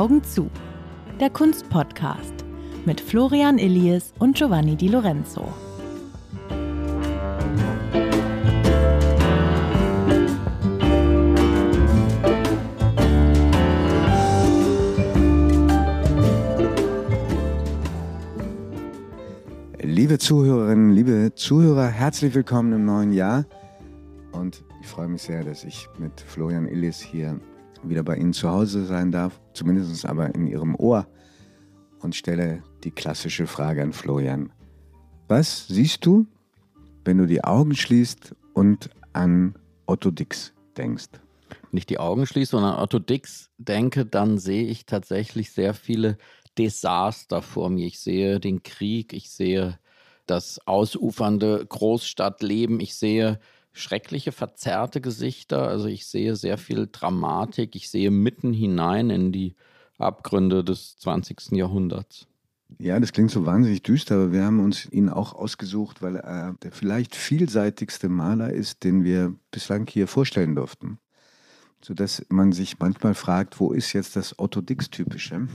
Augen zu. Der Kunstpodcast mit Florian Illies und Giovanni Di Lorenzo. Liebe Zuhörerinnen, liebe Zuhörer, herzlich willkommen im neuen Jahr. Und ich freue mich sehr, dass ich mit Florian Illis hier wieder bei Ihnen zu Hause sein darf, zumindest aber in Ihrem Ohr, und stelle die klassische Frage an Florian. Was siehst du, wenn du die Augen schließt und an Otto Dix denkst? Ich die Augen schließe und an Otto Dix denke, dann sehe ich tatsächlich sehr viele Desaster vor mir. Ich sehe den Krieg, ich sehe das ausufernde Großstadtleben, ich sehe schreckliche, verzerrte Gesichter. Also ich sehe sehr viel Dramatik. Ich sehe mitten hinein in die Abgründe des 20. Jahrhunderts. Ja, das klingt so wahnsinnig düster, aber wir haben uns ihn auch ausgesucht, weil er der vielleicht vielseitigste Maler ist, den wir bislang hier vorstellen durften. Sodass man sich manchmal fragt, wo ist jetzt das Otto Dix-typische?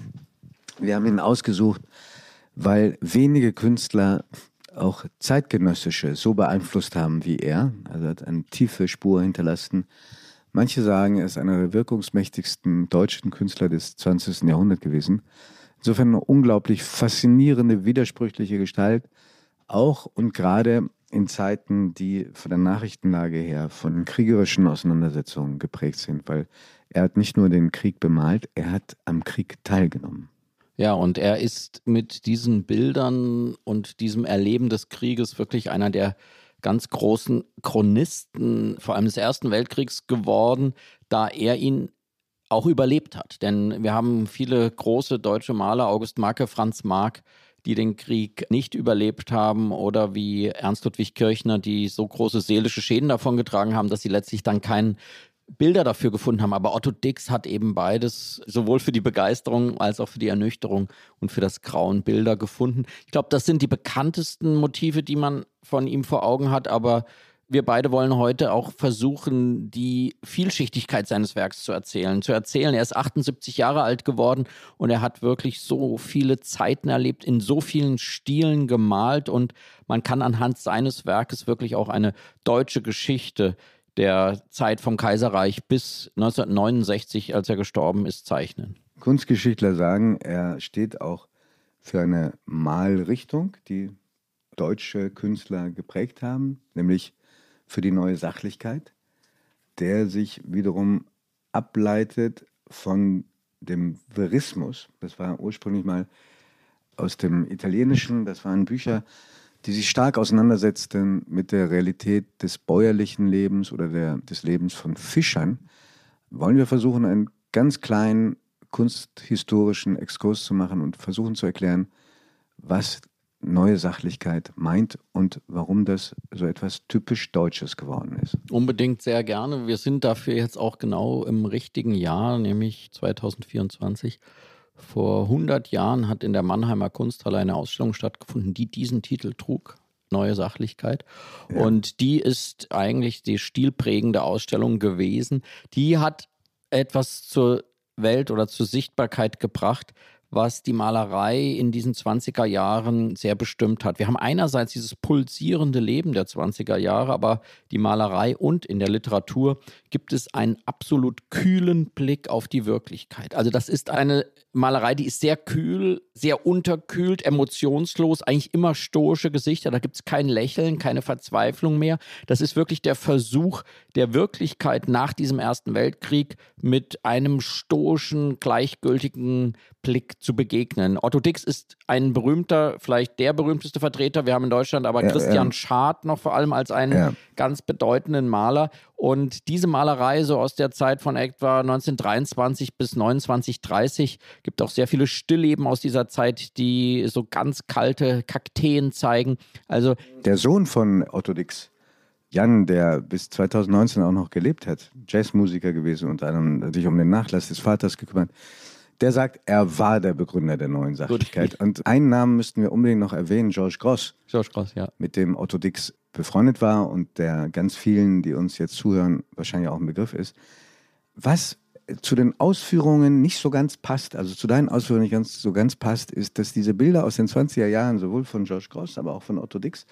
Wir haben ihn ausgesucht, weil wenige Künstler auch zeitgenössische so beeinflusst haben wie er. Also hat eine tiefe Spur hinterlassen. Manche sagen, er ist einer der wirkungsmächtigsten deutschen Künstler des 20. Jahrhunderts gewesen. Insofern eine unglaublich faszinierende, widersprüchliche Gestalt. Auch und gerade in Zeiten, die von der Nachrichtenlage her von kriegerischen Auseinandersetzungen geprägt sind, weil er hat nicht nur den Krieg bemalt, er hat am Krieg teilgenommen. Ja, und er ist mit diesen Bildern und diesem Erleben des Krieges wirklich einer der ganz großen Chronisten, vor allem des Ersten Weltkriegs geworden, da er ihn auch überlebt hat. Denn wir haben viele große deutsche Maler, August Marke, Franz Mark, die den Krieg nicht überlebt haben oder wie Ernst Ludwig Kirchner, die so große seelische Schäden davongetragen haben, dass sie letztlich dann keinen Bilder dafür gefunden haben. Aber Otto Dix hat eben beides, sowohl für die Begeisterung als auch für die Ernüchterung und für das Grauen Bilder gefunden. Ich glaube, das sind die bekanntesten Motive, die man von ihm vor Augen hat. Aber wir beide wollen heute auch versuchen, die Vielschichtigkeit seines Werks zu erzählen. Zu erzählen, er ist 78 Jahre alt geworden und er hat wirklich so viele Zeiten erlebt, in so vielen Stilen gemalt und man kann anhand seines Werkes wirklich auch eine deutsche Geschichte der Zeit vom Kaiserreich bis 1969, als er gestorben ist, zeichnen. Kunstgeschichtler sagen, er steht auch für eine Malrichtung, die deutsche Künstler geprägt haben, nämlich für die neue Sachlichkeit, der sich wiederum ableitet von dem Verismus. Das war ursprünglich mal aus dem Italienischen, das waren Bücher, die sich stark auseinandersetzten mit der Realität des bäuerlichen Lebens oder der, des Lebens von Fischern, wollen wir versuchen, einen ganz kleinen kunsthistorischen Exkurs zu machen und versuchen zu erklären, was neue Sachlichkeit meint und warum das so etwas typisch Deutsches geworden ist. Unbedingt sehr gerne. Wir sind dafür jetzt auch genau im richtigen Jahr, nämlich 2024. Vor 100 Jahren hat in der Mannheimer Kunsthalle eine Ausstellung stattgefunden, die diesen Titel trug. Neue Sachlichkeit. Ja. Und die ist eigentlich die stilprägende Ausstellung gewesen. Die hat etwas zur Welt oder zur Sichtbarkeit gebracht, was die Malerei in diesen 20er Jahren sehr bestimmt hat. Wir haben einerseits dieses pulsierende Leben der 20er Jahre, aber die Malerei und in der Literatur gibt es einen absolut kühlen Blick auf die Wirklichkeit. Also das ist eine Malerei, die ist sehr kühl, sehr unterkühlt, emotionslos, eigentlich immer stoische Gesichter. Da gibt es kein Lächeln, keine Verzweiflung mehr. Das ist wirklich der Versuch der Wirklichkeit nach diesem Ersten Weltkrieg mit einem stoischen, gleichgültigen Blick zu begegnen. Otto Dix ist ein berühmter, vielleicht der berühmteste Vertreter. Wir haben in Deutschland aber ja, Christian ja. Schad noch vor allem als einen ja. ganz bedeutenden Maler. Und diese Malerei so aus der Zeit von etwa 1923 bis 2930 gibt auch sehr viele Stillleben aus dieser Zeit, die so ganz kalte Kakteen zeigen. Also der Sohn von Otto Dix, Jan, der bis 2019 auch noch gelebt hat, Jazzmusiker gewesen und sich um den Nachlass des Vaters gekümmert, Der sagt, er war der Begründer der neuen Sachlichkeit. Und einen Namen müssten wir unbedingt noch erwähnen, George Gross. George Gross, ja. Mit dem Otto Dix befreundet war und der ganz vielen, die uns jetzt zuhören, wahrscheinlich auch ein Begriff ist. Was zu den Ausführungen nicht so ganz passt, also zu deinen Ausführungen nicht ganz so ganz passt, ist, dass diese Bilder aus den 20er Jahren, sowohl von George Gross, aber auch von Otto Dix,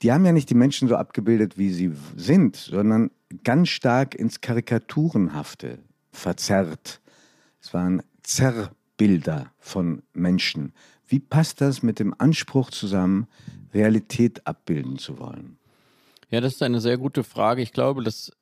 die haben ja nicht die Menschen so abgebildet, wie sie sind, sondern ganz stark ins Karikaturenhafte verzerrt. Es waren Zerrbilder von Menschen. Wie passt das mit dem Anspruch zusammen, Realität abbilden zu wollen? Ja, das ist eine sehr gute Frage. Ich glaube, das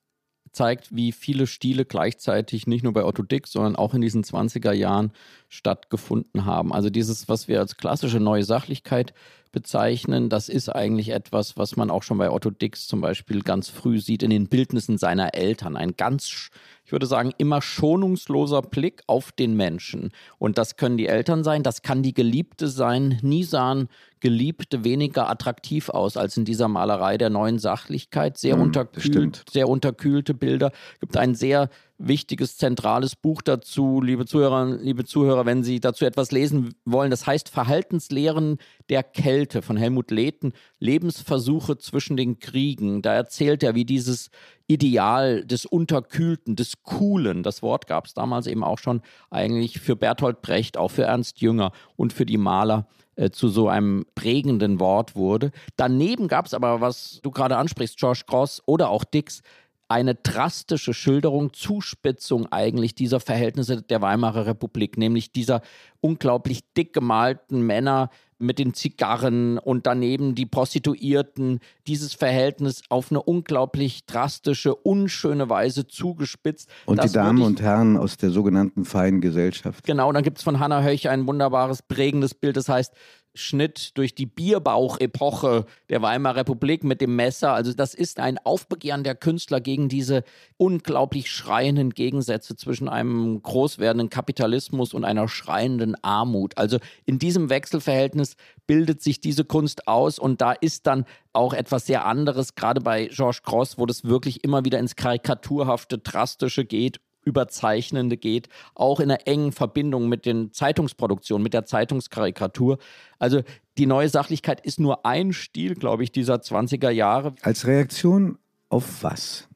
zeigt, wie viele Stile gleichzeitig nicht nur bei Otto Dix, sondern auch in diesen 20er Jahren stattgefunden haben. Also dieses, was wir als klassische neue Sachlichkeit bezeichnen, das ist eigentlich etwas, was man auch schon bei Otto Dix zum Beispiel ganz früh sieht in den Bildnissen seiner Eltern. Ein ganz ich würde sagen, immer schonungsloser Blick auf den Menschen. Und das können die Eltern sein, das kann die Geliebte sein. Nie sahen Geliebte weniger attraktiv aus als in dieser Malerei der neuen Sachlichkeit. Sehr mm, unterkühlt, sehr unterkühlte Bilder. Gibt ein sehr wichtiges, zentrales Buch dazu, liebe Zuhörer, liebe Zuhörer, wenn Sie dazu etwas lesen wollen. Das heißt Verhaltenslehren der Kälte von Helmut Lehten, Lebensversuche zwischen den Kriegen. Da erzählt er, wie dieses Ideal des Unterkühlten, des Coolen, das Wort gab es damals eben auch schon eigentlich für Bertolt Brecht, auch für Ernst Jünger und für die Maler äh, zu so einem prägenden Wort wurde. Daneben gab es aber, was du gerade ansprichst, George Cross oder auch Dix, eine drastische Schilderung, Zuspitzung eigentlich dieser Verhältnisse der Weimarer Republik, nämlich dieser unglaublich dick gemalten Männer mit den Zigarren und daneben die Prostituierten, dieses Verhältnis auf eine unglaublich drastische, unschöne Weise zugespitzt. Und die Damen und Herren aus der sogenannten feinen Gesellschaft. Genau, dann gibt es von Hannah Höch ein wunderbares, prägendes Bild, das heißt Schnitt durch die Bierbauchepoche der Weimarer Republik mit dem Messer. Also das ist ein Aufbegehren der Künstler gegen diese unglaublich schreienden Gegensätze zwischen einem groß werdenden Kapitalismus und einer schreienden Armut. Also in diesem Wechselverhältnis bildet sich diese Kunst aus und da ist dann auch etwas sehr anderes, gerade bei Georges Cross, wo das wirklich immer wieder ins Karikaturhafte, Drastische geht Überzeichnende geht, auch in einer engen Verbindung mit den Zeitungsproduktionen, mit der Zeitungskarikatur. Also die neue Sachlichkeit ist nur ein Stil, glaube ich, dieser 20er Jahre. Als Reaktion auf was?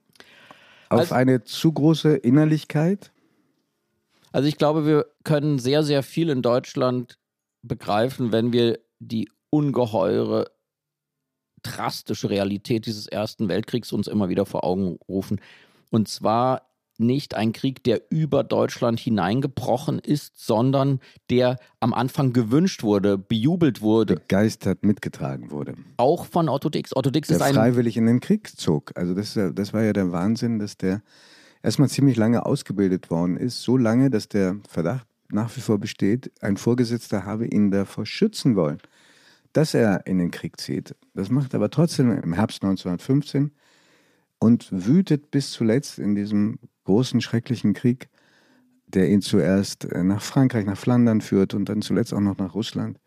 Auf also, eine zu große Innerlichkeit? Also ich glaube, wir können sehr, sehr viel in Deutschland begreifen, wenn wir die ungeheure drastische Realität dieses Ersten Weltkriegs uns immer wieder vor Augen rufen. Und zwar nicht ein Krieg, der über Deutschland hineingebrochen ist, sondern der am Anfang gewünscht wurde, bejubelt wurde. Begeistert mitgetragen wurde. Auch von Otto Dix. Otto Dix der ist ein. freiwillig in den Krieg zog. Also, das, das war ja der Wahnsinn, dass der erstmal ziemlich lange ausgebildet worden ist. So lange, dass der Verdacht nach wie vor besteht, ein Vorgesetzter habe ihn davor schützen wollen, dass er in den Krieg zieht. Das macht aber trotzdem im Herbst 1915 und wütet bis zuletzt in diesem großen, schrecklichen Krieg, der ihn zuerst äh, nach Frankreich, nach Flandern führt und dann zuletzt auch noch nach Russland,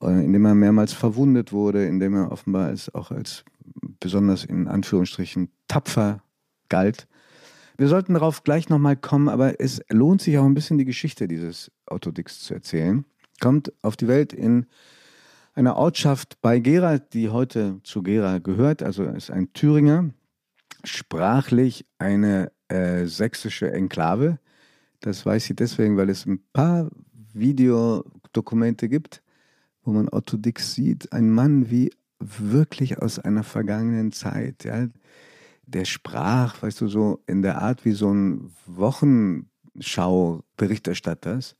äh, in dem er mehrmals verwundet wurde, in dem er offenbar als, auch als besonders in Anführungsstrichen tapfer galt. Wir sollten darauf gleich nochmal kommen, aber es lohnt sich auch ein bisschen die Geschichte dieses Autodix zu erzählen. Kommt auf die Welt in einer Ortschaft bei Gera, die heute zu Gera gehört, also ist ein Thüringer, sprachlich eine äh, sächsische Enklave. Das weiß ich deswegen, weil es ein paar Videodokumente gibt, wo man Otto Dix sieht, ein Mann wie wirklich aus einer vergangenen Zeit. Ja. Der sprach, weißt du, so in der Art wie so ein Wochenschau-Berichterstatters.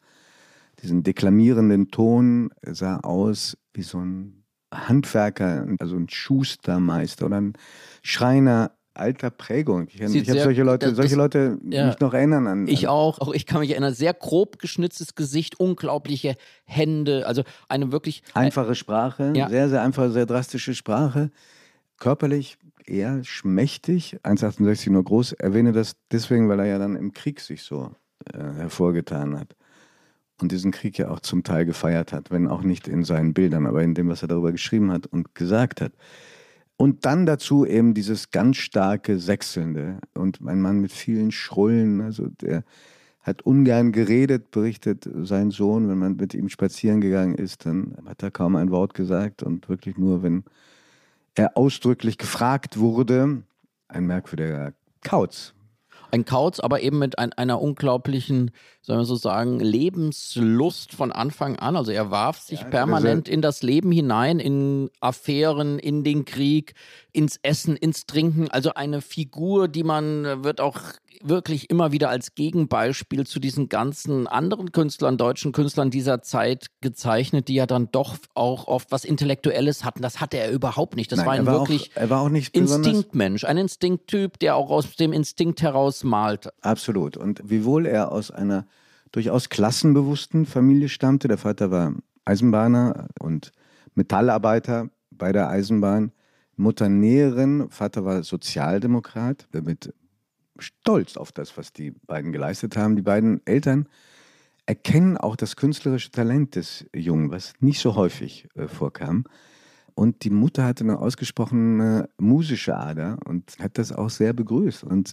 Diesen deklamierenden Ton sah aus wie so ein Handwerker, also ein Schustermeister oder ein Schreiner alter Prägung. Ich, ich habe solche Leute, solche das, Leute ja, mich noch erinnern an, an. Ich auch. Auch ich kann mich erinnern. Sehr grob geschnitztes Gesicht, unglaubliche Hände. Also eine wirklich. Einfache Sprache, ja. sehr, sehr einfache, sehr drastische Sprache. Körperlich eher schmächtig, 1,68 nur groß. Erwähne das deswegen, weil er ja dann im Krieg sich so äh, hervorgetan hat. Und diesen Krieg ja auch zum Teil gefeiert hat, wenn auch nicht in seinen Bildern, aber in dem, was er darüber geschrieben hat und gesagt hat. Und dann dazu eben dieses ganz starke Sechselnde. Und ein Mann mit vielen Schrullen, also der hat ungern geredet, berichtet sein Sohn. Wenn man mit ihm spazieren gegangen ist, dann hat er kaum ein Wort gesagt und wirklich nur, wenn er ausdrücklich gefragt wurde, ein merkwürdiger Kauz, ein Kauz, aber eben mit ein, einer unglaublichen, sollen wir so sagen, Lebenslust von Anfang an. Also er warf sich ja, permanent in das Leben hinein, in Affären, in den Krieg, ins Essen, ins Trinken. Also eine Figur, die man wird auch wirklich immer wieder als Gegenbeispiel zu diesen ganzen anderen Künstlern, deutschen Künstlern dieser Zeit gezeichnet, die ja dann doch auch oft was Intellektuelles hatten. Das hatte er überhaupt nicht. Das Nein, war ein war wirklich auch, er war auch nicht Instinktmensch, ein Instinkttyp, der auch aus dem Instinkt heraus malt. Absolut. Und wiewohl er aus einer durchaus klassenbewussten Familie stammte, der Vater war Eisenbahner und Metallarbeiter bei der Eisenbahn, Mutter Näherin, Vater war Sozialdemokrat, mit stolz auf das, was die beiden geleistet haben. Die beiden Eltern erkennen auch das künstlerische Talent des Jungen, was nicht so häufig äh, vorkam. Und die Mutter hatte eine ausgesprochene musische Ader und hat das auch sehr begrüßt und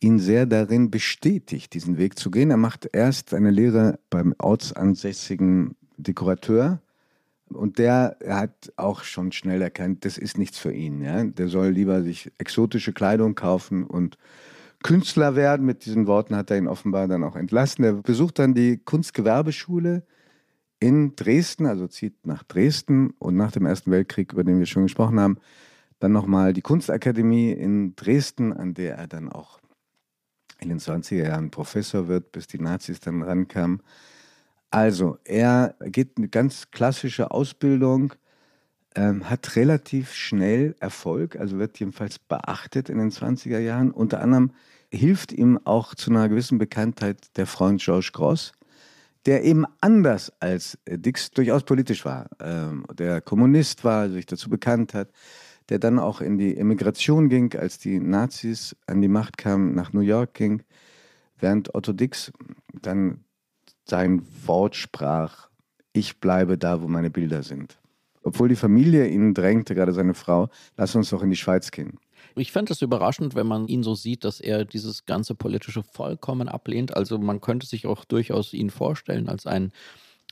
ihn sehr darin bestätigt, diesen Weg zu gehen. Er macht erst eine Lehre beim ortsansässigen Dekorateur und der hat auch schon schnell erkannt, das ist nichts für ihn. Ja? Der soll lieber sich exotische Kleidung kaufen und Künstler werden. Mit diesen Worten hat er ihn offenbar dann auch entlassen. Er besucht dann die Kunstgewerbeschule in Dresden, also zieht nach Dresden und nach dem Ersten Weltkrieg, über den wir schon gesprochen haben, dann nochmal die Kunstakademie in Dresden, an der er dann auch in den 20er Jahren Professor wird, bis die Nazis dann rankamen. Also, er geht eine ganz klassische Ausbildung, ähm, hat relativ schnell Erfolg, also wird jedenfalls beachtet in den 20er Jahren. Unter anderem hilft ihm auch zu einer gewissen Bekanntheit der Freund George Gross, der eben anders als Dix durchaus politisch war, ähm, der Kommunist war, sich dazu bekannt hat, der dann auch in die Emigration ging, als die Nazis an die Macht kamen, nach New York ging, während Otto Dix dann sein Wort sprach, ich bleibe da, wo meine Bilder sind. Obwohl die Familie ihn drängte, gerade seine Frau, lass uns doch in die Schweiz gehen. Ich fände es überraschend, wenn man ihn so sieht, dass er dieses ganze politische vollkommen ablehnt. Also man könnte sich auch durchaus ihn vorstellen als einen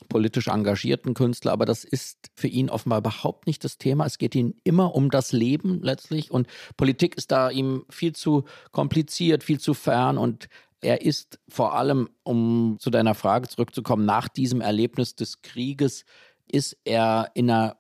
politisch engagierten Künstler, aber das ist für ihn offenbar überhaupt nicht das Thema. Es geht ihm immer um das Leben letztlich und Politik ist da ihm viel zu kompliziert, viel zu fern und er ist vor allem, um zu deiner Frage zurückzukommen, nach diesem Erlebnis des Krieges ist er in einer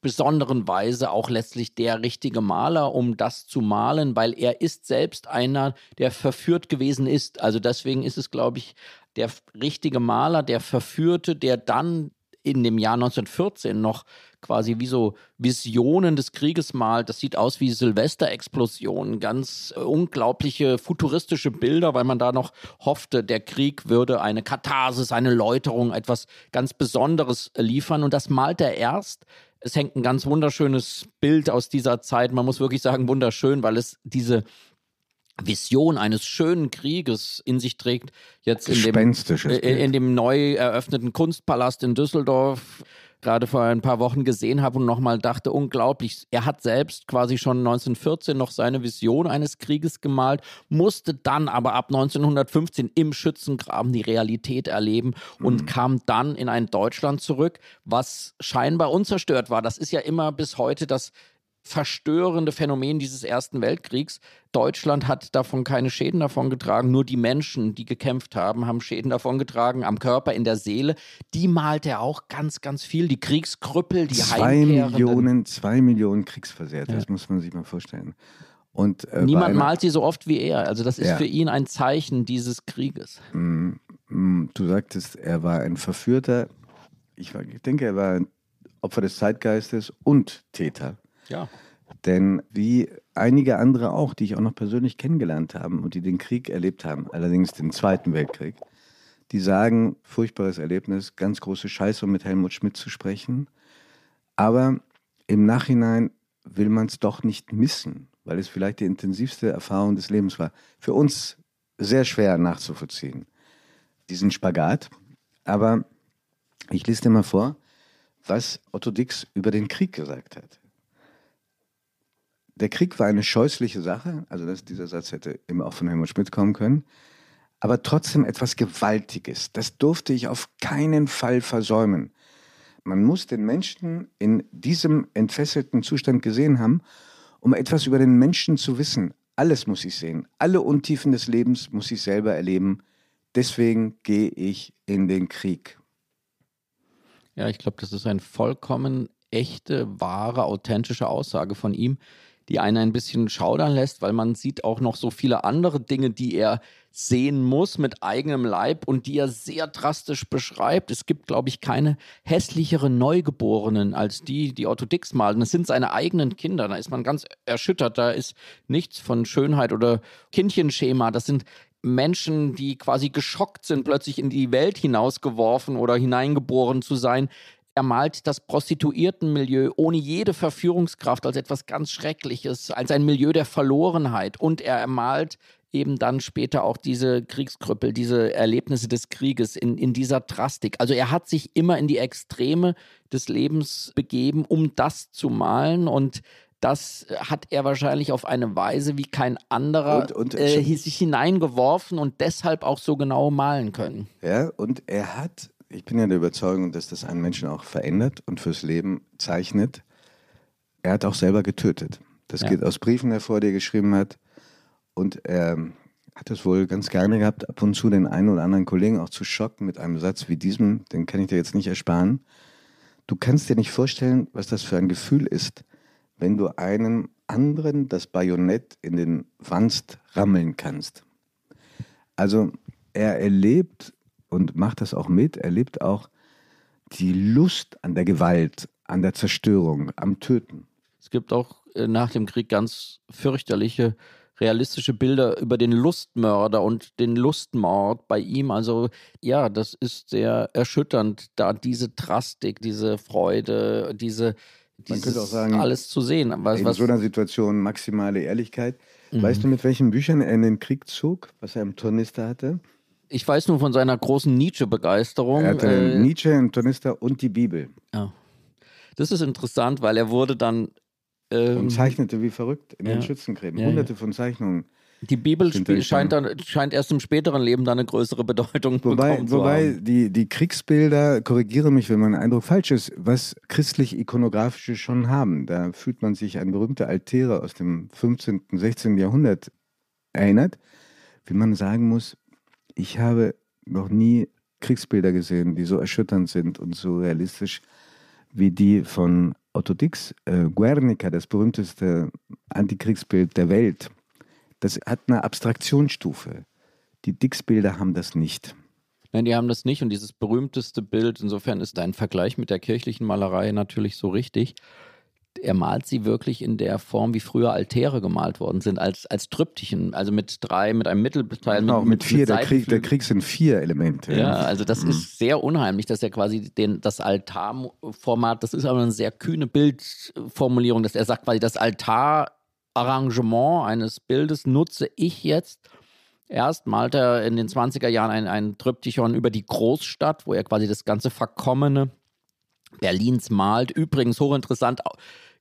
besonderen Weise auch letztlich der richtige Maler, um das zu malen, weil er ist selbst einer, der verführt gewesen ist. Also deswegen ist es, glaube ich, der richtige Maler, der Verführte, der dann in dem Jahr 1914 noch quasi wie so Visionen des Krieges malt. Das sieht aus wie Silvesterexplosionen, ganz äh, unglaubliche futuristische Bilder, weil man da noch hoffte, der Krieg würde eine Katharsis, eine Läuterung, etwas ganz Besonderes liefern. Und das malt er erst. Es hängt ein ganz wunderschönes Bild aus dieser Zeit. Man muss wirklich sagen, wunderschön, weil es diese Vision eines schönen Krieges in sich trägt, jetzt in dem, äh, in dem neu eröffneten Kunstpalast in Düsseldorf gerade vor ein paar Wochen gesehen habe und nochmal dachte, unglaublich. Er hat selbst quasi schon 1914 noch seine Vision eines Krieges gemalt, musste dann aber ab 1915 im Schützengraben die Realität erleben und mhm. kam dann in ein Deutschland zurück, was scheinbar unzerstört war. Das ist ja immer bis heute das verstörende Phänomen dieses Ersten Weltkriegs. Deutschland hat davon keine Schäden davon getragen, nur die Menschen, die gekämpft haben, haben Schäden davon getragen, am Körper, in der Seele. Die malt er auch ganz, ganz viel. Die Kriegskrüppel, die zwei Millionen, zwei Millionen Kriegsversehrte, ja. das muss man sich mal vorstellen. Und, äh, Niemand malt sie so oft wie er. Also das ist ja. für ihn ein Zeichen dieses Krieges. Mm, mm, du sagtest, er war ein Verführter. Ich, ich denke, er war ein Opfer des Zeitgeistes und Täter. Ja. Denn wie einige andere auch, die ich auch noch persönlich kennengelernt habe und die den Krieg erlebt haben, allerdings den Zweiten Weltkrieg, die sagen, furchtbares Erlebnis, ganz große Scheiße, um mit Helmut Schmidt zu sprechen. Aber im Nachhinein will man es doch nicht missen, weil es vielleicht die intensivste Erfahrung des Lebens war. Für uns sehr schwer nachzuvollziehen, diesen Spagat. Aber ich lese dir mal vor, was Otto Dix über den Krieg gesagt hat der Krieg war eine scheußliche Sache, also das, dieser Satz hätte immer auch von Helmut Schmidt kommen können. aber trotzdem etwas Gewaltiges. Das durfte ich auf keinen Fall versäumen. Man muss den Menschen in diesem entfesselten Zustand gesehen haben, um etwas über den Menschen zu wissen. Alles muss ich sehen. Alle Untiefen des Lebens muss ich selber erleben. Deswegen gehe ich in den Krieg. Ja, ich glaube, das ist eine vollkommen echte, wahre, authentische Aussage von ihm, die einen ein bisschen schaudern lässt, weil man sieht auch noch so viele andere Dinge, die er sehen muss mit eigenem Leib und die er sehr drastisch beschreibt. Es gibt, glaube ich, keine hässlichere Neugeborenen als die, die Otto Dix malen. Das sind seine eigenen Kinder. Da ist man ganz erschüttert. Da ist nichts von Schönheit oder Kindchenschema. Das sind Menschen, die quasi geschockt sind, plötzlich in die Welt hinausgeworfen oder hineingeboren zu sein. Er malt das Prostituiertenmilieu ohne jede Verführungskraft als etwas ganz Schreckliches, als ein Milieu der Verlorenheit. Und er malt eben dann später auch diese Kriegskrüppel, diese Erlebnisse des Krieges in, in dieser Drastik. Also er hat sich immer in die Extreme des Lebens begeben, um das zu malen und das hat er wahrscheinlich auf eine Weise wie kein anderer und, und, äh, sich hineingeworfen und deshalb auch so genau malen können. Ja, und er hat, ich bin ja der Überzeugung, dass das einen Menschen auch verändert und fürs Leben zeichnet. Er hat auch selber getötet. Das ja. geht aus Briefen hervor, die er geschrieben hat. Und er hat es wohl ganz gerne gehabt, ab und zu den einen oder anderen Kollegen auch zu schocken mit einem Satz wie diesem, den kann ich dir jetzt nicht ersparen. Du kannst dir nicht vorstellen, was das für ein Gefühl ist, wenn du einem anderen das Bajonett in den Wanst rammeln kannst. Also er erlebt und macht das auch mit, erlebt auch die Lust an der Gewalt, an der Zerstörung, am Töten. Es gibt auch äh, nach dem Krieg ganz fürchterliche realistische Bilder über den Lustmörder und den Lustmord bei ihm. Also ja, das ist sehr erschütternd, da diese Drastik, diese Freude, diese man könnte auch sagen, alles zu sehen. Was, in was so einer Situation maximale Ehrlichkeit. Mhm. Weißt du, mit welchen Büchern er in den Krieg zog, was er im Tornister hatte? Ich weiß nur von seiner großen Nietzsche-Begeisterung. Er hatte äh, Nietzsche, einen Tornister und die Bibel. Ja. Das ist interessant, weil er wurde dann ähm, und zeichnete wie verrückt in ja. den Schützengräben. Hunderte von Zeichnungen. Die Bibel scheint, dann, scheint erst im späteren Leben dann eine größere Bedeutung wobei, bekommen wobei zu haben. Die, die Kriegsbilder, korrigiere mich, wenn mein Eindruck falsch ist, was christlich-ikonografische schon haben. Da fühlt man sich an berühmte Altäre aus dem 15., 16. Jahrhundert erinnert, wie man sagen muss, ich habe noch nie Kriegsbilder gesehen, die so erschütternd sind und so realistisch wie die von Otto Dix, äh, Guernica, das berühmteste Antikriegsbild der Welt, das hat eine Abstraktionsstufe. Die Dix-Bilder haben das nicht. Nein, die haben das nicht. Und dieses berühmteste Bild, insofern ist dein Vergleich mit der kirchlichen Malerei natürlich so richtig er malt sie wirklich in der Form, wie früher Altäre gemalt worden sind, als, als Triptychen, also mit drei, mit einem Mittelteil. Genau, mit, mit vier, mit der, Krieg, der Krieg sind vier Elemente. Ja, also das mhm. ist sehr unheimlich, dass er quasi den, das Altarformat, das ist aber eine sehr kühne Bildformulierung, dass er sagt quasi, das Altararrangement eines Bildes nutze ich jetzt. Erst malt er in den 20er Jahren ein, ein Triptychon über die Großstadt, wo er quasi das ganze Verkommene Berlins malt. Übrigens hochinteressant,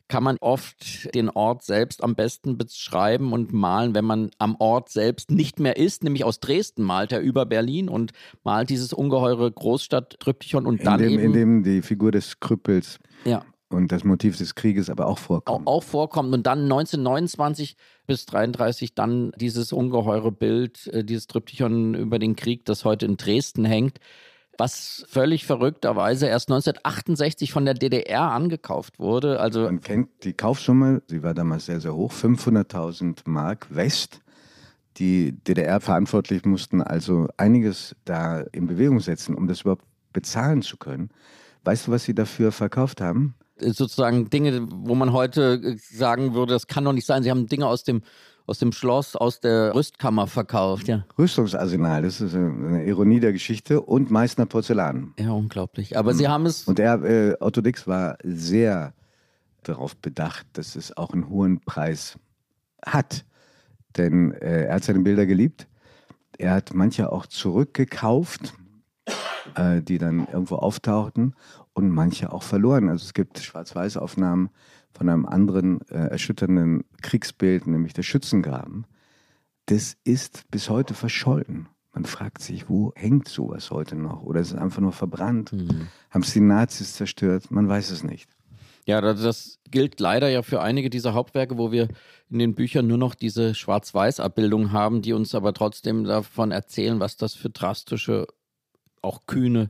kann man oft den Ort selbst am besten beschreiben und malen, wenn man am Ort selbst nicht mehr ist. Nämlich aus Dresden malt er über Berlin und malt dieses ungeheure Großstadt-Triptychon und dann in dem, eben... In dem die Figur des Krüppels ja. und das Motiv des Krieges aber auch vorkommt. Auch, auch vorkommt und dann 1929 bis 33 dann dieses ungeheure Bild, äh, dieses Triptychon über den Krieg, das heute in Dresden hängt was völlig verrückterweise erst 1968 von der DDR angekauft wurde. Also Man kennt die Kaufsumme, sie war damals sehr, sehr hoch, 500.000 Mark West. Die DDR-Verantwortlichen mussten also einiges da in Bewegung setzen, um das überhaupt bezahlen zu können. Weißt du, was sie dafür verkauft haben? Sozusagen Dinge, wo man heute sagen würde, das kann doch nicht sein. Sie haben Dinge aus dem aus dem Schloss, aus der Rüstkammer verkauft, ja. Rüstungsarsenal, das ist eine Ironie der Geschichte und Meißner Porzellan. Ja, unglaublich. Aber Sie haben es. Und er, äh, Otto Dix war sehr darauf bedacht, dass es auch einen hohen Preis hat. Denn äh, er hat seine Bilder geliebt. Er hat manche auch zurückgekauft, äh, die dann irgendwo auftauchten und manche auch verloren. Also es gibt Schwarz-Weiß-Aufnahmen von einem anderen äh, erschütternden Kriegsbild, nämlich der Schützengraben, das ist bis heute verschollen. Man fragt sich, wo hängt sowas heute noch? Oder ist es einfach nur verbrannt? Mhm. Haben es die Nazis zerstört? Man weiß es nicht. Ja, das gilt leider ja für einige dieser Hauptwerke, wo wir in den Büchern nur noch diese Schwarz-Weiß-Abbildung haben, die uns aber trotzdem davon erzählen, was das für drastische, auch kühne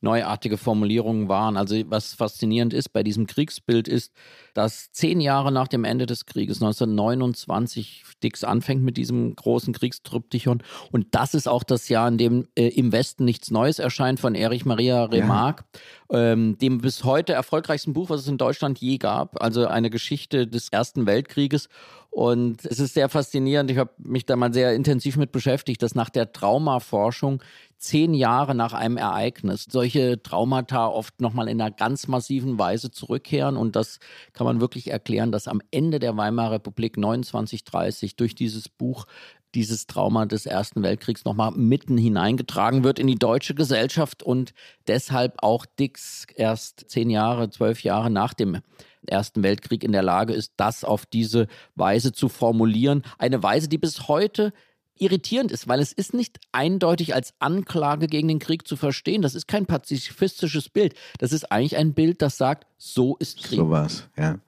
neuartige Formulierungen waren. Also was faszinierend ist bei diesem Kriegsbild ist, dass zehn Jahre nach dem Ende des Krieges, 1929, Dix anfängt mit diesem großen Kriegstriptychon. Und das ist auch das Jahr, in dem äh, im Westen nichts Neues erscheint von Erich Maria Remarque, ja. ähm, dem bis heute erfolgreichsten Buch, was es in Deutschland je gab. Also eine Geschichte des Ersten Weltkrieges. Und es ist sehr faszinierend. Ich habe mich da mal sehr intensiv mit beschäftigt, dass nach der Traumaforschung zehn Jahre nach einem Ereignis solche Traumata oft nochmal in einer ganz massiven Weise zurückkehren. Und das kann man wirklich erklären, dass am Ende der Weimarer Republik 2930 durch dieses Buch dieses Trauma des Ersten Weltkriegs nochmal mitten hineingetragen wird in die deutsche Gesellschaft und deshalb auch Dix erst zehn Jahre, zwölf Jahre nach dem Ersten Weltkrieg in der Lage ist, das auf diese Weise zu formulieren. Eine Weise, die bis heute irritierend ist, weil es ist nicht eindeutig als Anklage gegen den Krieg zu verstehen. Das ist kein pazifistisches Bild. Das ist eigentlich ein Bild, das sagt, so ist Krieg. So war's, ja.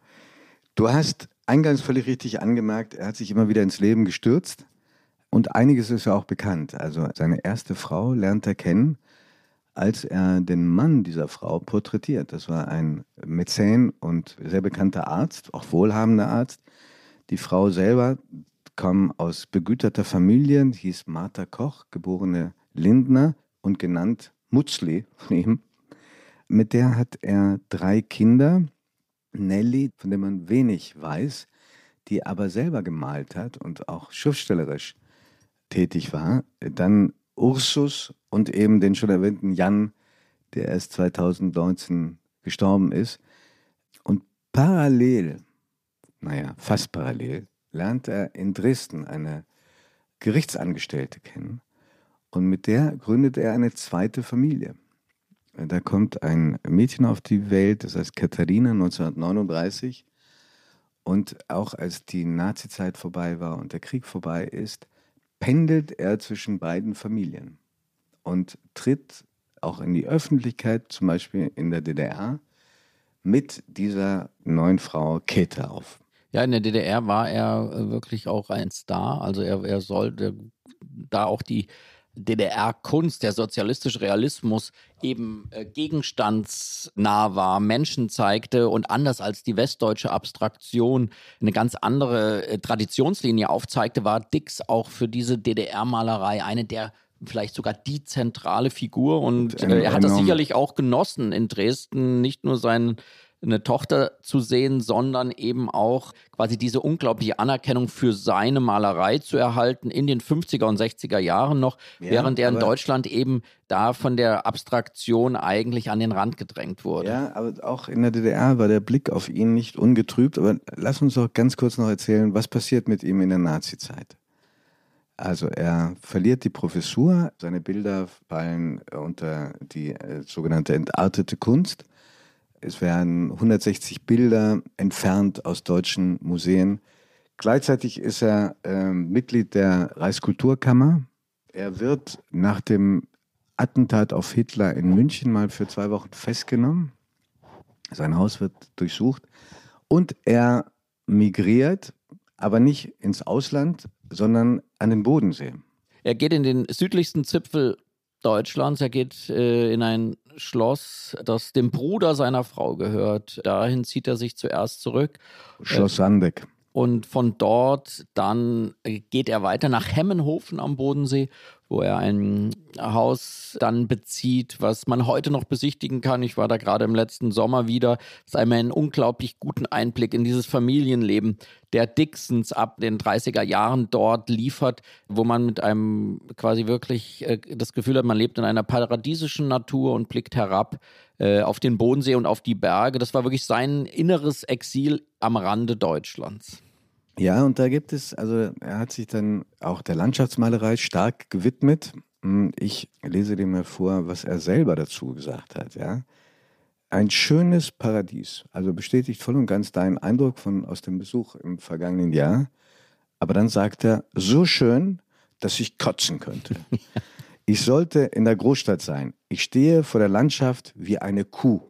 Du hast eingangs völlig richtig angemerkt, er hat sich immer wieder ins Leben gestürzt. Und einiges ist ja auch bekannt. Also seine erste Frau lernt er kennen, als er den Mann dieser Frau porträtiert. Das war ein Mäzen und sehr bekannter Arzt, auch wohlhabender Arzt. Die Frau selber kam aus begüterter Familie, hieß Martha Koch, geborene Lindner und genannt Mutzli von ihm. Mit der hat er drei Kinder. Nelly, von der man wenig weiß, die aber selber gemalt hat und auch schriftstellerisch tätig war. Dann Ursus und eben den schon erwähnten Jan, der erst 2019 gestorben ist. Und parallel, naja, fast parallel, lernt er in Dresden eine Gerichtsangestellte kennen und mit der gründet er eine zweite Familie. Da kommt ein Mädchen auf die Welt, das heißt Katharina 1939. Und auch als die Nazizeit vorbei war und der Krieg vorbei ist, pendelt er zwischen beiden Familien und tritt auch in die Öffentlichkeit, zum Beispiel in der DDR, mit dieser neuen Frau Käthe auf. Ja, in der DDR war er äh, wirklich auch ein Star. Also er, er sollte da auch die DDR-Kunst, der sozialistische Realismus eben äh, gegenstandsnah war, Menschen zeigte und anders als die westdeutsche Abstraktion eine ganz andere äh, Traditionslinie aufzeigte, war Dix auch für diese DDR-Malerei eine der vielleicht sogar die zentrale Figur und äh, er hat das sicherlich auch genossen in Dresden, nicht nur seinen eine Tochter zu sehen, sondern eben auch quasi diese unglaubliche Anerkennung für seine Malerei zu erhalten in den 50er und 60er Jahren noch, ja, während er in Deutschland eben da von der Abstraktion eigentlich an den Rand gedrängt wurde. Ja, aber auch in der DDR war der Blick auf ihn nicht ungetrübt. Aber lass uns doch ganz kurz noch erzählen, was passiert mit ihm in der Nazizeit. Also er verliert die Professur, seine Bilder fallen unter die äh, sogenannte entartete Kunst. Es werden 160 Bilder entfernt aus deutschen Museen. Gleichzeitig ist er äh, Mitglied der Reichskulturkammer. Er wird nach dem Attentat auf Hitler in München mal für zwei Wochen festgenommen. Sein Haus wird durchsucht und er migriert, aber nicht ins Ausland, sondern an den Bodensee. Er geht in den südlichsten Zipfel Deutschlands. Er geht äh, in ein Schloss, das dem Bruder seiner Frau gehört. Dahin zieht er sich zuerst zurück. Schloss Sandeck. Und von dort dann geht er weiter nach Hemmenhofen am Bodensee, wo er ein Haus dann bezieht, was man heute noch besichtigen kann. Ich war da gerade im letzten Sommer wieder. Das ist einmal einen unglaublich guten Einblick in dieses Familienleben der Dixons ab den 30er Jahren dort liefert, wo man mit einem quasi wirklich äh, das Gefühl hat, man lebt in einer paradiesischen Natur und blickt herab äh, auf den Bodensee und auf die Berge. Das war wirklich sein inneres Exil am Rande Deutschlands. Ja, und da gibt es, also er hat sich dann auch der Landschaftsmalerei stark gewidmet. Hm, ich lese dir mal vor, was er selber dazu gesagt hat, ja. Ein schönes Paradies, also bestätigt voll und ganz deinen Eindruck von, aus dem Besuch im vergangenen Jahr. Aber dann sagt er, so schön, dass ich kotzen könnte. Ich sollte in der Großstadt sein. Ich stehe vor der Landschaft wie eine Kuh.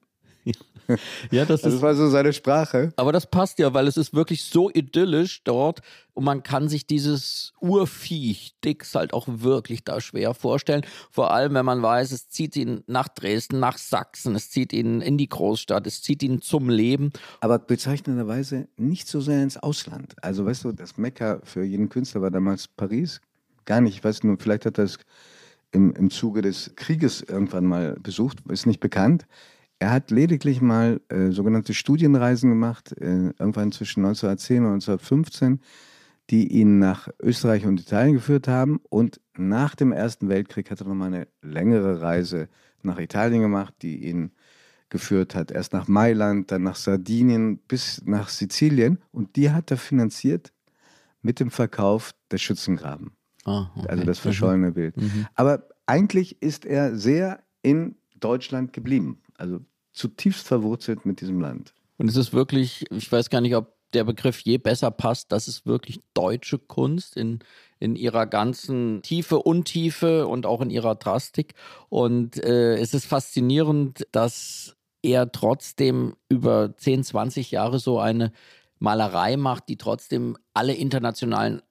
Ja, das, das ist, war so seine Sprache. aber das passt ja, weil es ist wirklich so idyllisch dort und man kann sich dieses Urviech Dix halt auch wirklich da schwer vorstellen. Vor allem, wenn man weiß, es zieht ihn nach Dresden, nach Sachsen, es zieht ihn in die Großstadt, es zieht ihn zum Leben. Aber bezeichnenderweise nicht so sehr ins Ausland. Also weißt du, das Mekka für jeden Künstler war damals Paris. Gar nicht. Ich weiß nur, vielleicht hat er es im, im Zuge des Krieges irgendwann mal besucht, ist nicht bekannt. Er hat lediglich mal äh, sogenannte Studienreisen gemacht, äh, irgendwann zwischen 1910 und 1915, die ihn nach Österreich und Italien geführt haben. Und nach dem Ersten Weltkrieg hat er nochmal eine längere Reise nach Italien gemacht, die ihn geführt hat. Erst nach Mailand, dann nach Sardinien bis nach Sizilien. Und die hat er finanziert mit dem Verkauf der Schützengraben. Ah, okay. Also das Mhm. verschollene Bild. Mhm. Aber eigentlich ist er sehr in Deutschland geblieben. Also zutiefst verwurzelt mit diesem Land. Und es ist wirklich, ich weiß gar nicht, ob der Begriff je besser passt, das ist wirklich deutsche Kunst in, in ihrer ganzen Tiefe, Untiefe und auch in ihrer Drastik. Und äh, es ist faszinierend, dass er trotzdem über 10, 20 Jahre so eine Malerei macht, die trotzdem alle internationalen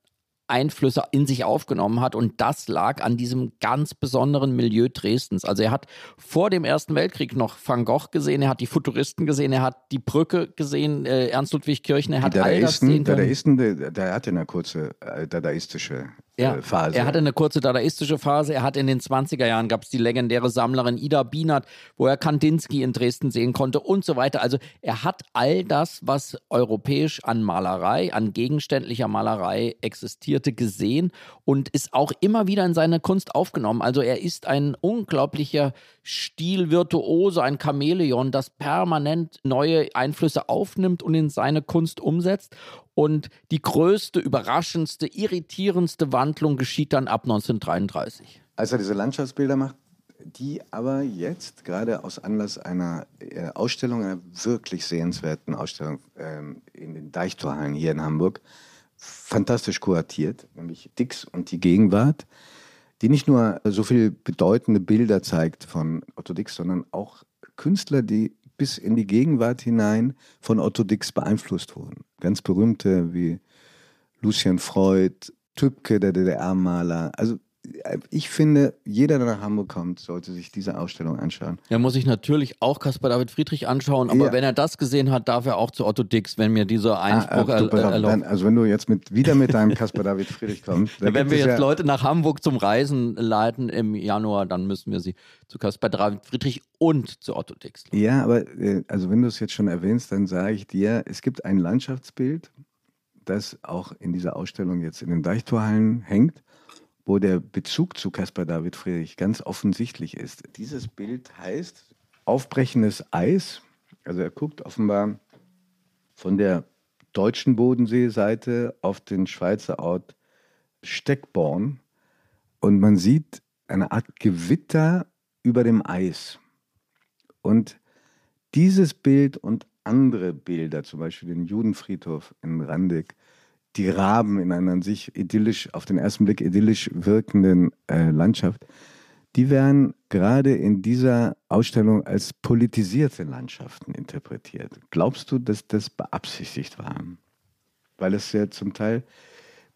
Einflüsse in sich aufgenommen hat und das lag an diesem ganz besonderen Milieu Dresdens. Also er hat vor dem Ersten Weltkrieg noch Van Gogh gesehen, er hat die Futuristen gesehen, er hat die Brücke gesehen, äh, Ernst Ludwig Kirchner, er hat Die all das sehen Dadaisten, können. Dadaisten der, der hatte eine kurze äh, dadaistische Ja, äh, Phase. Er hatte eine kurze dadaistische Phase. Er hat in den 20er Jahren gab es die legendäre Sammlerin Ida Bienert, wo er Kandinsky in Dresden sehen konnte und so weiter. Also er hat all das, was europäisch an Malerei, an gegenständlicher Malerei existierte, gesehen und ist auch immer wieder in seine Kunst aufgenommen. Also er ist ein unglaublicher Stilvirtuose, ein Chamäleon, das permanent neue Einflüsse aufnimmt und in seine Kunst umsetzt. Und die größte, überraschendste, irritierendste Wandlung geschieht dann ab 1933. Als er diese Landschaftsbilder macht, die aber jetzt gerade aus Anlass einer äh, Ausstellung, einer wirklich sehenswerten Ausstellung ähm, in den Deichtorhallen hier in Hamburg, fantastisch kuratiert, nämlich Dix und die Gegenwart, die nicht nur so viele bedeutende Bilder zeigt von Otto Dix, sondern auch Künstler, die bis in die Gegenwart hinein von Otto Dix beeinflusst wurden. Ganz berühmte wie Lucien Freud, Tübke, der DDR-Maler. Also ich finde, jeder, der nach Hamburg kommt, sollte sich diese Ausstellung anschauen. Er muss sich natürlich auch Caspar David Friedrich anschauen, aber Ja. wenn er das gesehen hat, darf er auch zu Otto Dix, wenn mir dieser Einspruch Ah, äh, er, erlaubt. also wenn du jetzt mit, wieder mit deinem Caspar David Friedrich kommst, da Wenn wir jetzt ja, Leute nach Hamburg zum Reisen leiten im Januar, dann müssen wir sie zu Caspar David Friedrich und zu Otto Dix. Ja, aber äh, also wenn du es jetzt schon erwähnst, dann sage ich dir, es gibt ein Landschaftsbild, das auch in dieser Ausstellung jetzt in den Deichtorhallen hängt, wo der Bezug zu Caspar David Friedrich ganz offensichtlich ist. Dieses Bild heißt Aufbrechendes Eis. Also er guckt offenbar von der deutschen Bodenseeseite auf den Schweizer Ort Steckborn und man sieht eine Art Gewitter über dem Eis. Und dieses Bild und andere Bilder, zum Beispiel den Judenfriedhof in Randig, die Raben in einer an sich idyllisch, auf den ersten Blick idyllisch wirkenden äh, Landschaft, die werden gerade in dieser Ausstellung als politisierte Landschaften interpretiert. Glaubst du, dass das beabsichtigt war? Weil es ja zum Teil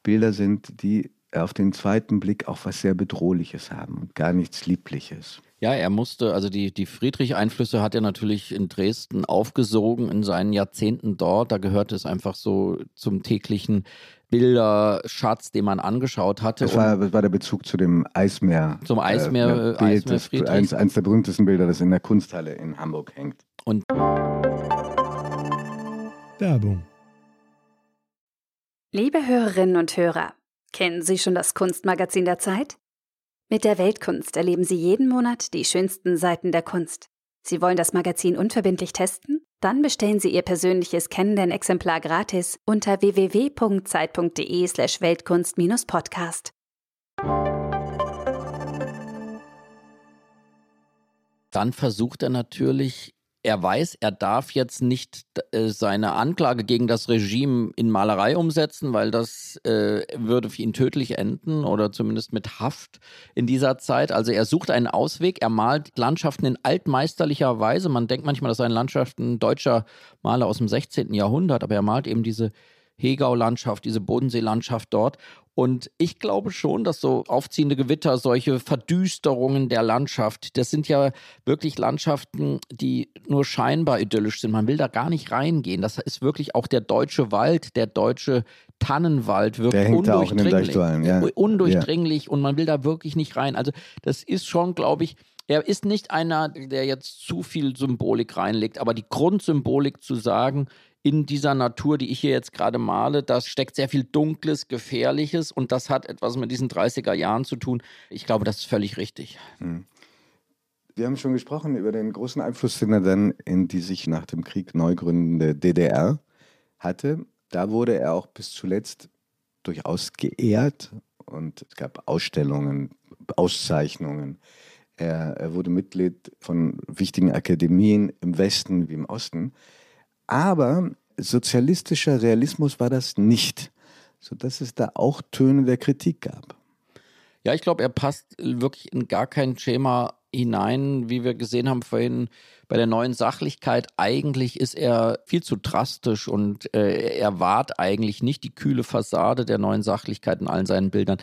Bilder sind, die auf den zweiten Blick auch was sehr Bedrohliches haben und gar nichts Liebliches. Ja, er musste, also die, die Friedrich-Einflüsse hat er natürlich in Dresden aufgesogen in seinen Jahrzehnten dort. Da gehörte es einfach so zum täglichen Bilderschatz, den man angeschaut hatte. Das war, das war der Bezug zu dem Eismeer. Zum Eismeer- äh, äh, Bild, Eismeer das, Friedrichs. eins, eins der berühmtesten Bilder, das in der Kunsthalle in Hamburg hängt. und Werbung. Liebe Hörerinnen und Hörer, kennen Sie schon das Kunstmagazin der Zeit? Mit der Weltkunst erleben Sie jeden Monat die schönsten Seiten der Kunst. Sie wollen das Magazin unverbindlich testen? Dann bestellen Sie Ihr persönliches Kennenden-Exemplar gratis unter www.zeit.de/slash Weltkunst-Podcast. dann versucht er natürlich er weiß, er darf jetzt nicht äh, seine Anklage gegen das Regime in Malerei umsetzen, weil das äh, würde für ihn tödlich enden oder zumindest mit Haft in dieser Zeit. Also er sucht einen Ausweg, er malt Landschaften in altmeisterlicher Weise. Man denkt manchmal, das seien Landschaften deutscher Maler aus dem 16. Jahrhundert, aber er malt eben diese Hegau-Landschaft, diese Bodenseelandschaft dort. Und ich glaube schon, dass so aufziehende Gewitter, solche Verdüsterungen der Landschaft, das sind ja wirklich Landschaften, die nur scheinbar idyllisch sind. Man will da gar nicht reingehen. Das ist wirklich auch der deutsche Wald, der deutsche Tannenwald wirklich undurchdringlich. Ja. Undurchdringlich ja. und man will da wirklich nicht rein. Also das ist schon, glaube ich, er ist nicht einer, der jetzt zu viel Symbolik reinlegt, aber die Grundsymbolik zu sagen, in dieser Natur, die ich hier jetzt gerade male, da steckt sehr viel Dunkles, Gefährliches und das hat etwas mit diesen 30er Jahren zu tun. Ich glaube, das ist völlig richtig. Hm. Wir haben schon gesprochen über den großen Einfluss, den er dann in die sich nach dem Krieg neu gründende DDR hatte. Da wurde er auch bis zuletzt durchaus geehrt und es gab Ausstellungen, Auszeichnungen. Er, er wurde Mitglied von wichtigen Akademien im Westen wie im Osten. Aber sozialistischer Realismus war das nicht, sodass es da auch Töne der Kritik gab. Ja, ich glaube, er passt wirklich in gar kein Schema hinein, wie wir gesehen haben vorhin bei der neuen Sachlichkeit. Eigentlich ist er viel zu drastisch und äh, er wahrt eigentlich nicht die kühle Fassade der neuen Sachlichkeit in allen seinen Bildern.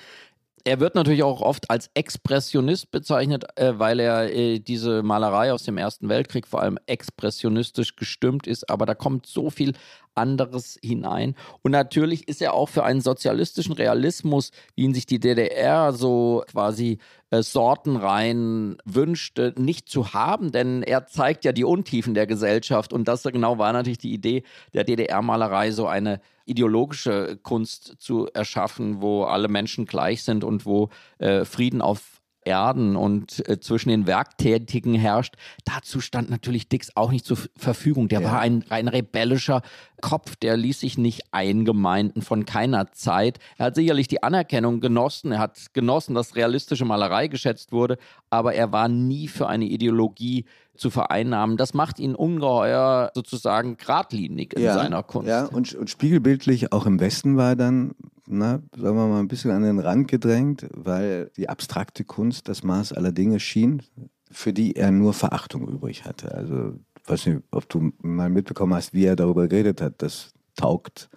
Er wird natürlich auch oft als Expressionist bezeichnet, äh, weil er äh, diese Malerei aus dem Ersten Weltkrieg vor allem expressionistisch gestimmt ist. Aber da kommt so viel anderes hinein. Und natürlich ist er auch für einen sozialistischen Realismus, wie ihn sich die DDR so quasi äh, sortenrein wünschte, nicht zu haben, denn er zeigt ja die Untiefen der Gesellschaft. Und das genau war natürlich die Idee der DDR-Malerei, so eine ideologische Kunst zu erschaffen, wo alle Menschen gleich sind und wo äh, Frieden auf Erden und äh, zwischen den Werktätigen herrscht. Dazu stand natürlich Dix auch nicht zur Verfügung. Der ja. war ein rein rebellischer Kopf, der ließ sich nicht eingemeinden von keiner Zeit. Er hat sicherlich die Anerkennung genossen, er hat genossen, dass realistische Malerei geschätzt wurde, aber er war nie für eine Ideologie zu vereinnahmen. Das macht ihn ungeheuer sozusagen geradlinig in ja, seiner Kunst. Ja, und, und spiegelbildlich auch im Westen war er dann na, sagen wir mal, ein bisschen an den Rand gedrängt, weil die abstrakte Kunst das Maß aller Dinge schien, für die er nur Verachtung übrig hatte. Also, ich weiß nicht, ob du mal mitbekommen hast, wie er darüber geredet hat. Das taugt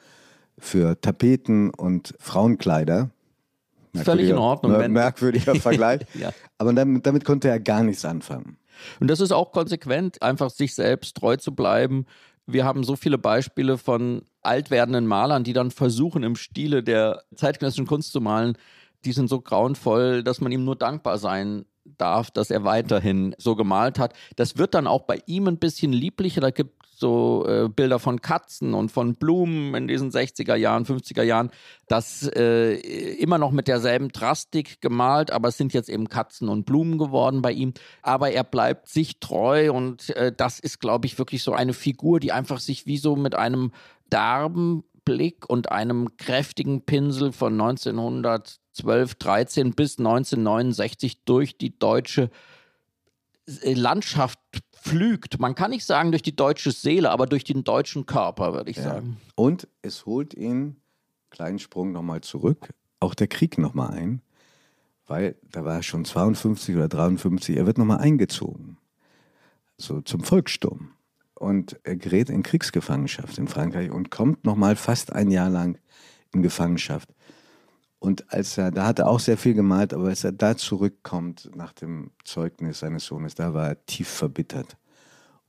für Tapeten und Frauenkleider. Völlig in Ordnung. Wenn, merkwürdiger Vergleich. ja. Aber damit, damit konnte er gar nichts anfangen. Und das ist auch konsequent, einfach sich selbst treu zu bleiben. Wir haben so viele Beispiele von alt werdenden Malern, die dann versuchen, im Stile der zeitgenössischen Kunst zu malen, die sind so grauenvoll, dass man ihm nur dankbar sein darf, dass er weiterhin so gemalt hat. Das wird dann auch bei ihm ein bisschen lieblicher. Da gibt es so äh, Bilder von Katzen und von Blumen in diesen 60er Jahren, 50er Jahren. Das äh, immer noch mit derselben Drastik gemalt, aber es sind jetzt eben Katzen und Blumen geworden bei ihm. Aber er bleibt sich treu und äh, das ist, glaube ich, wirklich so eine Figur, die einfach sich wie so mit einem derben Blick und einem kräftigen Pinsel von 1912, 13 bis 1969 durch die deutsche äh, Landschaft pflügt. Man kann nicht sagen durch die deutsche Seele, aber durch den deutschen Körper, würde ich ja. sagen. Und es holt ihn, kleinen Sprung nochmal zurück, auch der Krieg nochmal ein, weil da war er schon 52 oder 53, er wird nochmal eingezogen. So zum Volkssturm und er gerät in Kriegsgefangenschaft in Frankreich und kommt nochmal fast ein Jahr lang in Gefangenschaft. Und als er, da hat er auch sehr viel gemalt, aber als er da zurückkommt nach dem Zeugnis seines Sohnes, da war er tief verbittert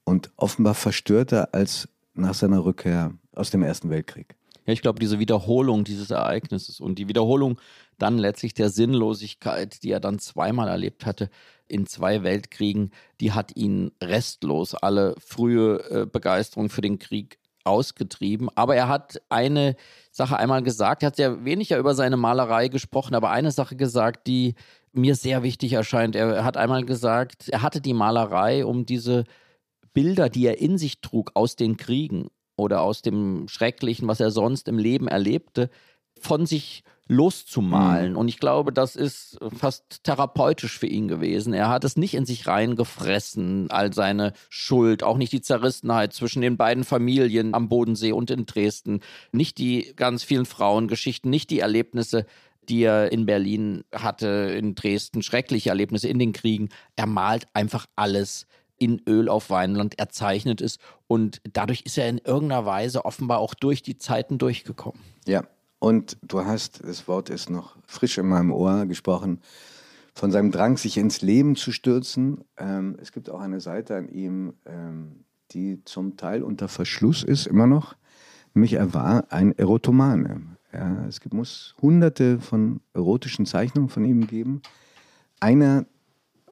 und offenbar verstörter als nach seiner Rückkehr aus dem Ersten Weltkrieg. Ja, ich glaube, diese Wiederholung dieses Ereignisses und die Wiederholung dann letztlich der Sinnlosigkeit, die er dann zweimal erlebt hatte in zwei Weltkriegen, die hat ihn restlos alle frühe äh, Begeisterung für den Krieg ausgetrieben. Aber er hat eine Sache einmal gesagt, er hat sehr wenig ja über seine Malerei gesprochen, aber eine Sache gesagt, die mir sehr wichtig erscheint. Er hat einmal gesagt, er hatte die Malerei, um diese Bilder, die er in sich trug aus den Kriegen oder aus dem Schrecklichen, was er sonst im Leben erlebte, von sich loszumalen. Mhm. Und ich glaube, das ist fast therapeutisch für ihn gewesen. Er hat es nicht in sich reingefressen, all seine Schuld, auch nicht die Zerrissenheit zwischen den beiden Familien am Bodensee und in Dresden, nicht die ganz vielen Frauengeschichten, nicht die Erlebnisse, die er in Berlin hatte, in Dresden, schreckliche Erlebnisse in den Kriegen. Er malt einfach alles in Öl auf Weinland, er zeichnet es und dadurch ist er in irgendeiner Weise offenbar auch durch die Zeiten durchgekommen. Ja, und du hast, das Wort ist noch frisch in meinem Ohr gesprochen, von seinem Drang, sich ins Leben zu stürzen. Ähm, es gibt auch eine Seite an ihm, ähm, die zum Teil unter Verschluss ist, immer noch. Nämlich er war ein Erotomane. Ja, es muss hunderte von erotischen Zeichnungen von ihm geben. Einer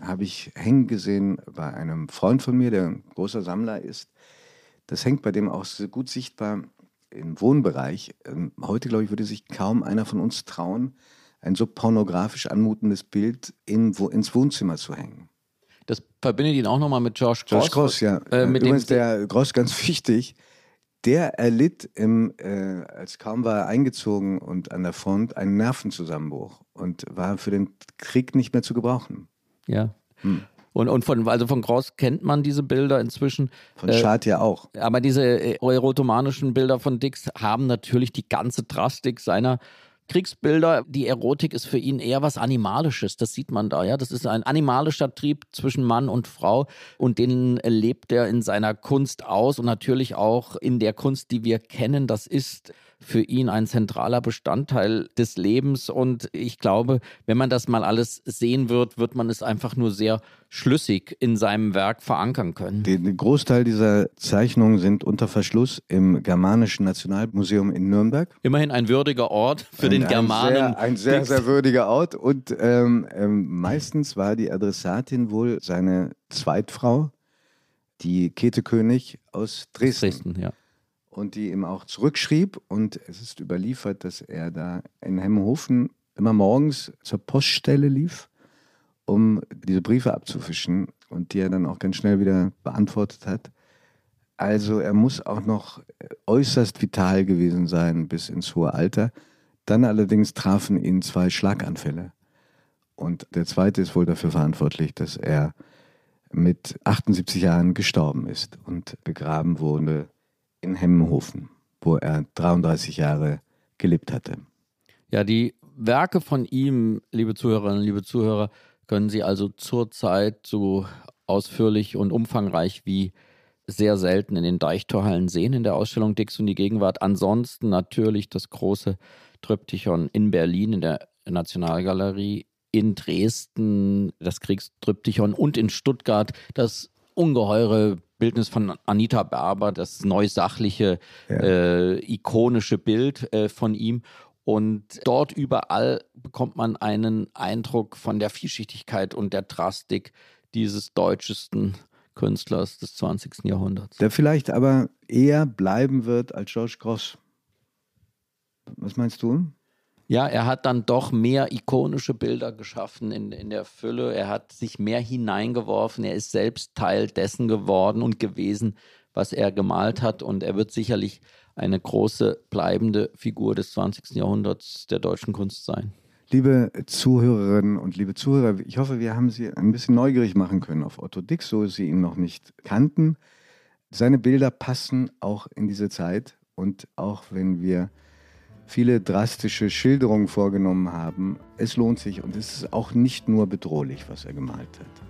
habe ich hängen gesehen bei einem Freund von mir, der ein großer Sammler ist. Das hängt bei dem auch so gut sichtbar im Wohnbereich. Ähm, heute, glaube ich, würde sich kaum einer von uns trauen, ein so pornografisch anmutendes Bild in, wo, ins Wohnzimmer zu hängen. Das verbindet ihn auch nochmal mit George Gross. George Gross, ja. Äh, mit Übrigens der Gross ganz wichtig. Der erlitt, im, äh, als kaum war er eingezogen und an der Front, einen Nervenzusammenbruch und war für den Krieg nicht mehr zu gebrauchen. Ja. Hm. Und, und von, also von Gross kennt man diese Bilder inzwischen. Von äh, Schad ja auch. Aber diese äh, erotomanischen Bilder von Dix haben natürlich die ganze Drastik seiner Kriegsbilder, die Erotik ist für ihn eher was Animalisches, das sieht man da, ja. Das ist ein animalischer Trieb zwischen Mann und Frau und den lebt er in seiner Kunst aus und natürlich auch in der Kunst, die wir kennen. Das ist für ihn ein zentraler Bestandteil des Lebens. Und ich glaube, wenn man das mal alles sehen wird, wird man es einfach nur sehr schlüssig in seinem Werk verankern können. Den Großteil dieser Zeichnungen sind unter Verschluss im Germanischen Nationalmuseum in Nürnberg. Immerhin ein würdiger Ort für ein, den Germanen. Ein sehr, ein sehr, sehr würdiger Ort. Und ähm, ähm, meistens war die Adressatin wohl seine Zweitfrau, die Käthe König aus Dresden. Dresden ja und die ihm auch zurückschrieb. Und es ist überliefert, dass er da in Hemmenhofen immer morgens zur Poststelle lief, um diese Briefe abzufischen und die er dann auch ganz schnell wieder beantwortet hat. Also er muss auch noch äußerst vital gewesen sein bis ins hohe Alter. Dann allerdings trafen ihn zwei Schlaganfälle. Und der zweite ist wohl dafür verantwortlich, dass er mit 78 Jahren gestorben ist und begraben wurde in Hemmenhofen, wo er 33 Jahre gelebt hatte. Ja, die Werke von ihm, liebe Zuhörerinnen, liebe Zuhörer, können Sie also zurzeit so ausführlich und umfangreich wie sehr selten in den Deichtorhallen sehen in der Ausstellung Dix und die Gegenwart. Ansonsten natürlich das große Tryptychon in Berlin in der Nationalgalerie, in Dresden das Kriegstryptychon und in Stuttgart das ungeheure Bildnis von Anita Berber, das neusachliche, ja. äh, ikonische Bild äh, von ihm. Und dort überall bekommt man einen Eindruck von der Vielschichtigkeit und der Drastik dieses deutschesten Künstlers des 20. Jahrhunderts. Der vielleicht aber eher bleiben wird als George Gross. Was meinst du? Ja, er hat dann doch mehr ikonische Bilder geschaffen in, in der Fülle. Er hat sich mehr hineingeworfen. Er ist selbst Teil dessen geworden und gewesen, was er gemalt hat. Und er wird sicherlich eine große bleibende Figur des 20. Jahrhunderts der deutschen Kunst sein. Liebe Zuhörerinnen und liebe Zuhörer, ich hoffe, wir haben Sie ein bisschen neugierig machen können auf Otto Dix, so Sie ihn noch nicht kannten. Seine Bilder passen auch in diese Zeit und auch wenn wir viele drastische Schilderungen vorgenommen haben. Es lohnt sich und es ist auch nicht nur bedrohlich, was er gemalt hat.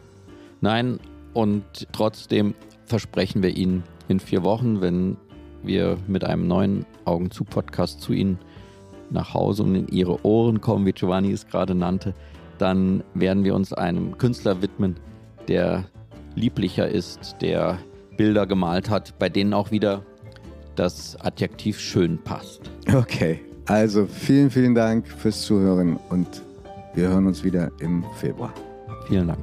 Nein, und trotzdem versprechen wir Ihnen in vier Wochen, wenn wir mit einem neuen Augen zu Podcast zu Ihnen nach Hause und in Ihre Ohren kommen, wie Giovanni es gerade nannte, dann werden wir uns einem Künstler widmen, der lieblicher ist, der Bilder gemalt hat, bei denen auch wieder das Adjektiv schön passt. Okay, also vielen, vielen Dank fürs Zuhören und wir hören uns wieder im Februar. Vielen Dank.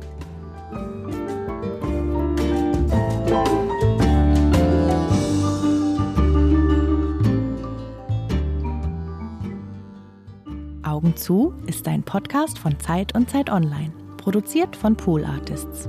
Augen zu ist ein Podcast von Zeit und Zeit Online, produziert von Pool Artists.